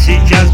сейчас